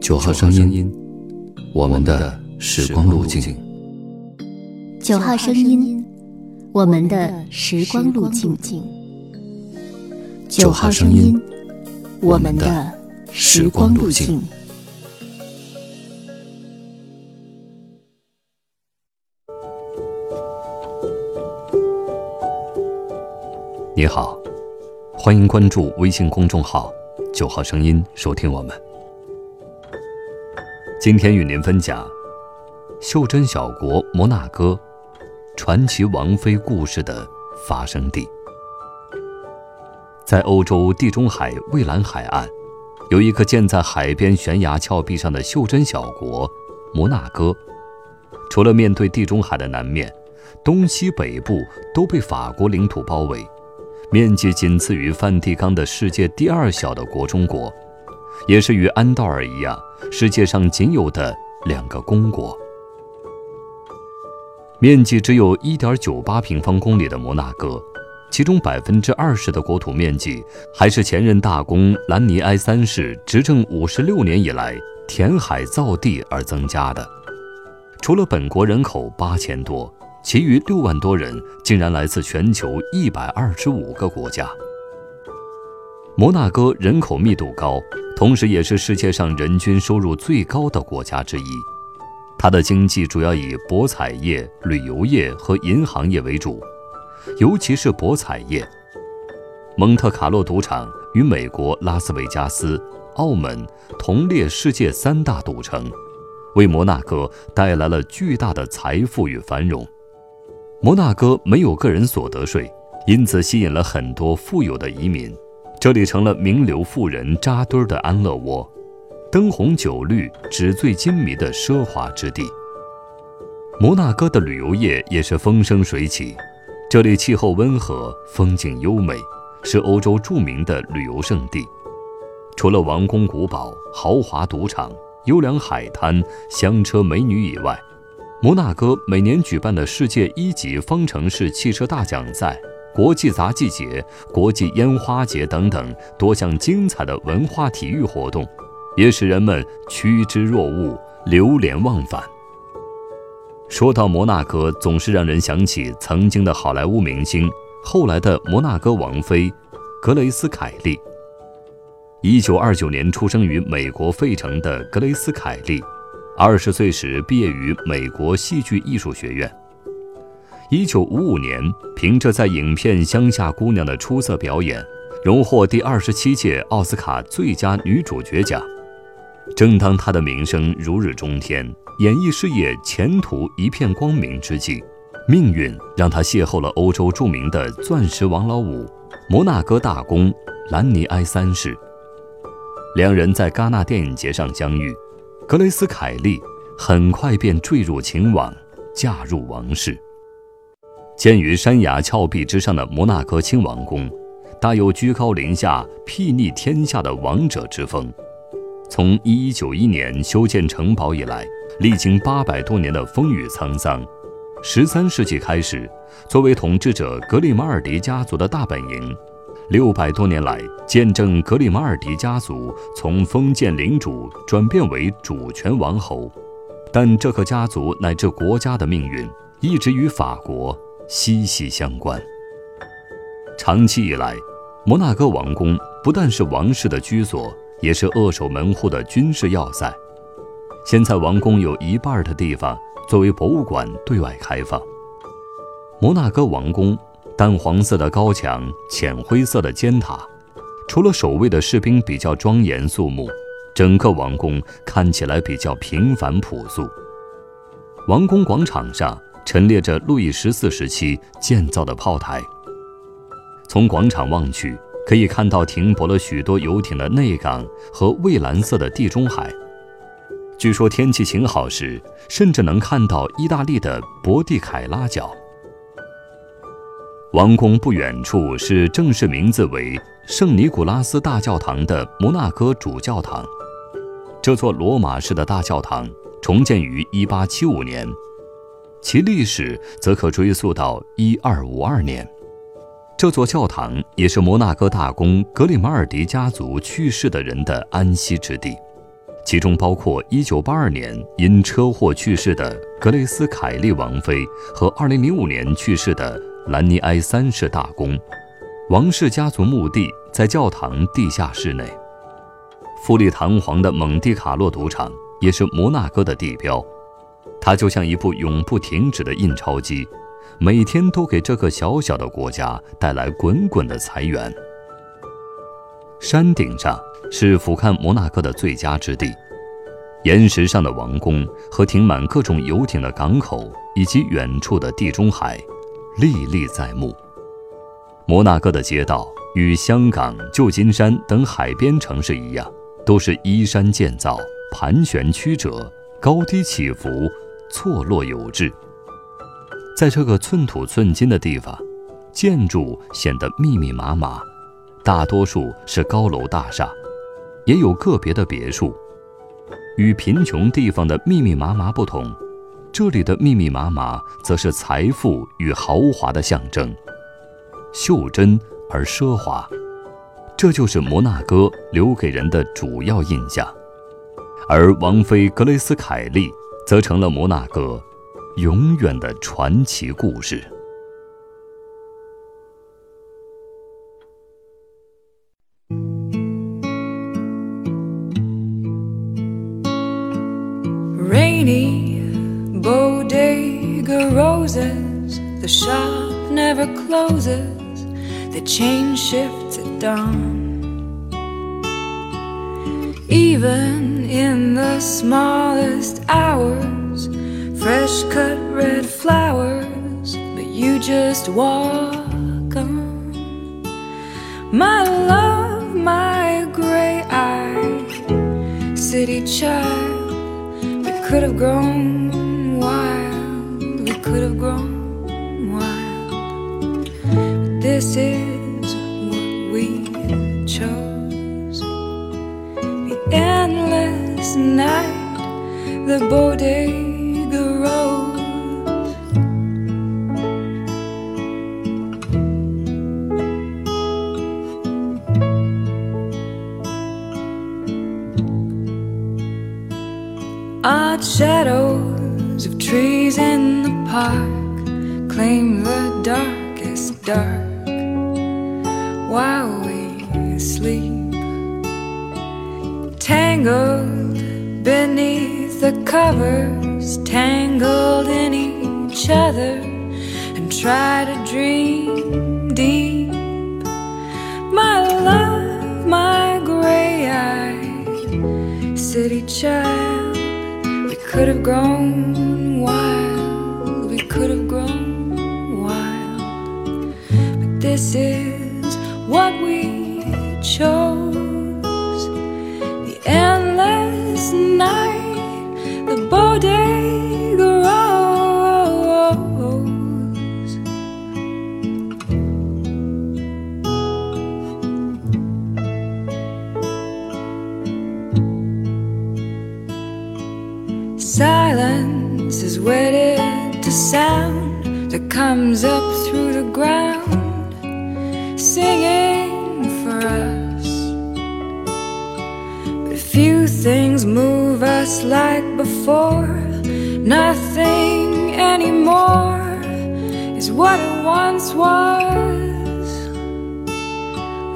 九号声音，我们的时光路径。九号声音，我们的时光路径。九号声音，我们的时光路径。你好，欢迎关注微信公众号“九号声音”，收听我们。今天与您分享袖珍小国摩纳哥传奇王妃故事的发生地。在欧洲地中海蔚蓝海岸，有一个建在海边悬崖峭壁上的袖珍小国摩纳哥。除了面对地中海的南面，东西北部都被法国领土包围，面积仅次于梵蒂冈的世界第二小的国中国。也是与安道尔一样，世界上仅有的两个公国。面积只有一点九八平方公里的摩纳哥，其中百分之二十的国土面积还是前任大公兰尼埃三世执政五十六年以来填海造地而增加的。除了本国人口八千多，其余六万多人竟然来自全球一百二十五个国家。摩纳哥人口密度高。同时，也是世界上人均收入最高的国家之一。它的经济主要以博彩业、旅游业和银行业为主，尤其是博彩业。蒙特卡洛赌场与美国拉斯维加斯、澳门同列世界三大赌城，为摩纳哥带来了巨大的财富与繁荣。摩纳哥没有个人所得税，因此吸引了很多富有的移民。这里成了名流富人扎堆儿的安乐窝，灯红酒绿、纸醉金迷的奢华之地。摩纳哥的旅游业也是风生水起，这里气候温和，风景优美，是欧洲著名的旅游胜地。除了王宫古堡、豪华赌场、优良海滩、香车美女以外，摩纳哥每年举办的世界一级方程式汽车大奖赛。国际杂技节、国际烟花节等等多项精彩的文化体育活动，也使人们趋之若鹜、流连忘返。说到摩纳哥，总是让人想起曾经的好莱坞明星，后来的摩纳哥王妃格雷斯·凯利。一九二九年出生于美国费城的格雷斯·凯利，二十岁时毕业于美国戏剧艺术学院。一九五五年，凭着在影片《乡下姑娘》的出色表演，荣获第二十七届奥斯卡最佳女主角奖。正当她的名声如日中天，演艺事业前途一片光明之际，命运让她邂逅了欧洲著名的钻石王老五——摩纳哥大公兰尼埃三世。两人在戛纳电影节上相遇，格雷斯·凯利很快便坠入情网，嫁入王室。建于山崖峭壁之上的摩纳哥亲王宫，大有居高临下、睥睨天下的王者之风。从1191年修建城堡以来，历经八百多年的风雨沧桑。13世纪开始，作为统治者格里马尔迪家族的大本营，六百多年来见证格里马尔迪家族从封建领主转变为主权王侯。但这个家族乃至国家的命运，一直与法国。息息相关。长期以来，摩纳哥王宫不但是王室的居所，也是扼守门户的军事要塞。现在，王宫有一半的地方作为博物馆对外开放。摩纳哥王宫淡黄色的高墙，浅灰色的尖塔，除了守卫的士兵比较庄严肃穆，整个王宫看起来比较平凡朴素。王宫广场上。陈列着路易十四时期建造的炮台。从广场望去，可以看到停泊了许多游艇的内港和蔚蓝色的地中海。据说天气晴好时，甚至能看到意大利的博蒂凯拉角。王宫不远处是正式名字为圣尼古拉斯大教堂的摩纳哥主教堂。这座罗马式的大教堂重建于1875年。其历史则可追溯到一二五二年，这座教堂也是摩纳哥大公格里马尔迪家族去世的人的安息之地，其中包括1982年因车祸去世的格雷斯·凯利王妃和2005年去世的兰尼埃三世大公。王室家族墓地在教堂地下室内。富丽堂皇的蒙地卡洛赌场也是摩纳哥的地标，它就像一部永不停止的印钞机，每天都给这个小小的国家带来滚滚的财源。山顶上。是俯瞰摩纳哥的最佳之地，岩石上的王宫和停满各种游艇的港口，以及远处的地中海，历历在目。摩纳哥的街道与香港、旧金山等海边城市一样，都是依山建造，盘旋曲折，高低起伏，错落有致。在这个寸土寸金的地方，建筑显得密密麻麻，大多数是高楼大厦。也有个别的别墅，与贫穷地方的密密麻麻不同，这里的密密麻麻则是财富与豪华的象征，袖珍而奢华，这就是摩纳哥留给人的主要印象。而王妃格雷斯·凯利则成了摩纳哥永远的传奇故事。Rainy bodega roses. The shop never closes. The chain shifts at dawn. Even in the smallest hours, fresh cut red flowers, but you just walk on. My love, my gray eyed city child we could have grown wild, we could have grown wild. But this is endless night, the bodega rose. Odd shadows of trees in the park claim the darkest dark while we sleep. Tangled beneath the covers, tangled in each other, and try to dream deep. My love, my gray eyed city child we could have grown wild, we could have grown wild. But this is through the ground, singing for us. But few things move us like before, nothing anymore is what it once was.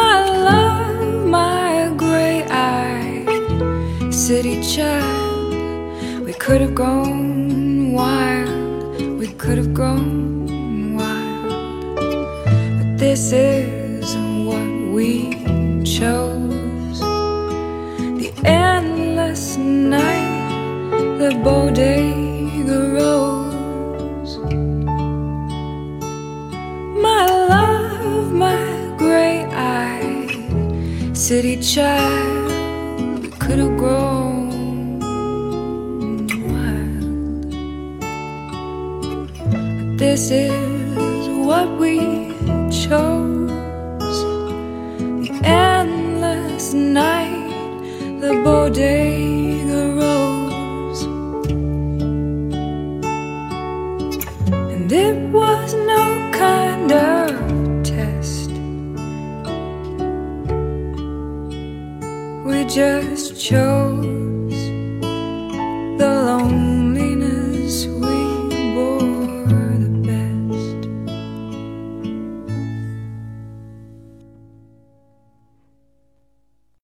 My love, my gray eyed city child we could have gone wild, we could have. But this is what we chose the endless night, the bodega rose. My love, my gray eyed city child, could have grown. This is what we chose the endless night, the bodega rose. And it was no kind of test, we just chose.